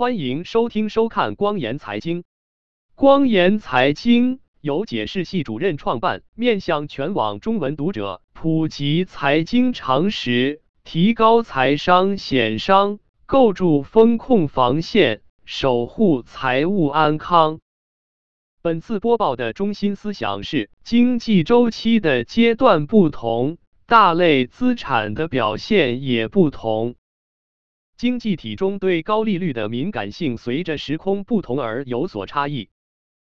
欢迎收听收看光言财经。光言财经由解释系主任创办，面向全网中文读者普及财经常识，提高财商险商，构筑风控防线，守护财务安康。本次播报的中心思想是：经济周期的阶段不同，大类资产的表现也不同。经济体中对高利率的敏感性随着时空不同而有所差异。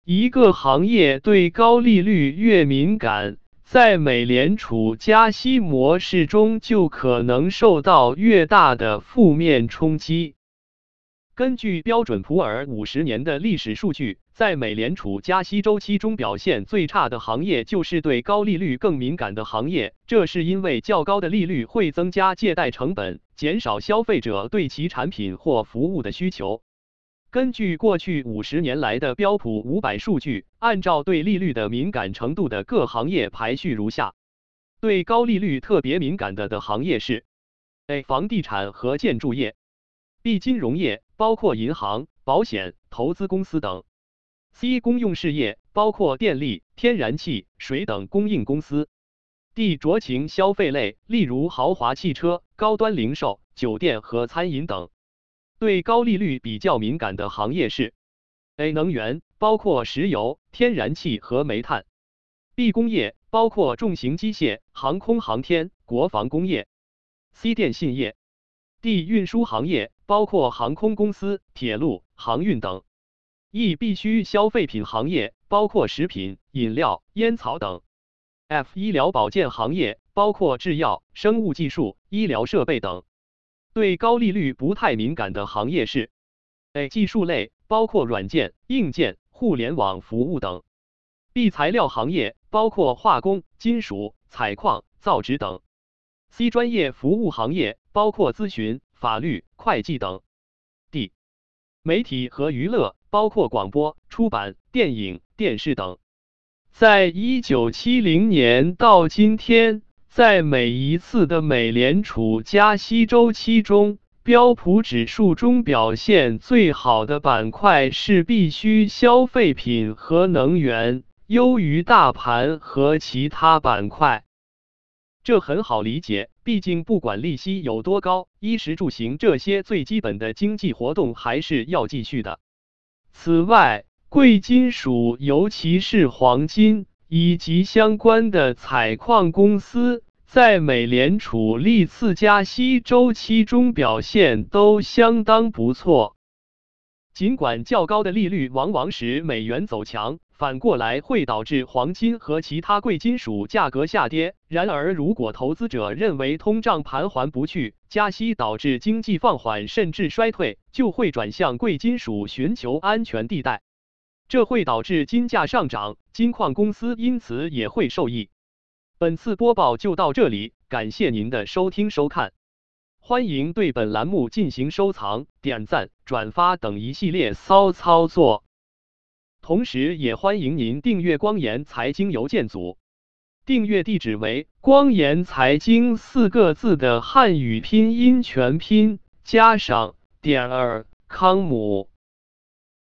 一个行业对高利率越敏感，在美联储加息模式中就可能受到越大的负面冲击。根据标准普尔五十年的历史数据，在美联储加息周期中表现最差的行业就是对高利率更敏感的行业。这是因为较高的利率会增加借贷成本，减少消费者对其产品或服务的需求。根据过去五十年来的标普五百数据，按照对利率的敏感程度的各行业排序如下：对高利率特别敏感的的行业是：A. 房地产和建筑业；B. 金融业。包括银行、保险、投资公司等；C 公用事业，包括电力、天然气、水等供应公司；D 酌情消费类，例如豪华汽车、高端零售、酒店和餐饮等。对高利率比较敏感的行业是：A 能源，包括石油、天然气和煤炭；B 工业，包括重型机械、航空航天、国防工业；C 电信业；D 运输行业。包括航空公司、铁路、航运等；E 必需消费品行业，包括食品、饮料、烟草等；F 医疗保健行业，包括制药、生物技术、医疗设备等。对高利率不太敏感的行业是：A 技术类，包括软件、硬件、互联网服务等；B 材料行业，包括化工、金属、采矿、造纸等；C 专业服务行业，包括咨询。法律、会计等。媒体和娱乐，包括广播、出版、电影、电视等。在一九七零年到今天，在每一次的美联储加息周期中，标普指数中表现最好的板块是必需消费品和能源，优于大盘和其他板块。这很好理解，毕竟不管利息有多高，衣食住行这些最基本的经济活动还是要继续的。此外，贵金属，尤其是黄金以及相关的采矿公司，在美联储历次加息周期中表现都相当不错。尽管较高的利率往往使美元走强。反过来会导致黄金和其他贵金属价格下跌。然而，如果投资者认为通胀盘桓不去，加息导致经济放缓甚至衰退，就会转向贵金属寻求安全地带，这会导致金价上涨，金矿公司因此也会受益。本次播报就到这里，感谢您的收听收看，欢迎对本栏目进行收藏、点赞、转发等一系列骚操作。同时，也欢迎您订阅光言财经邮件组，订阅地址为“光言财经”四个字的汉语拼音全拼加上点儿康姆。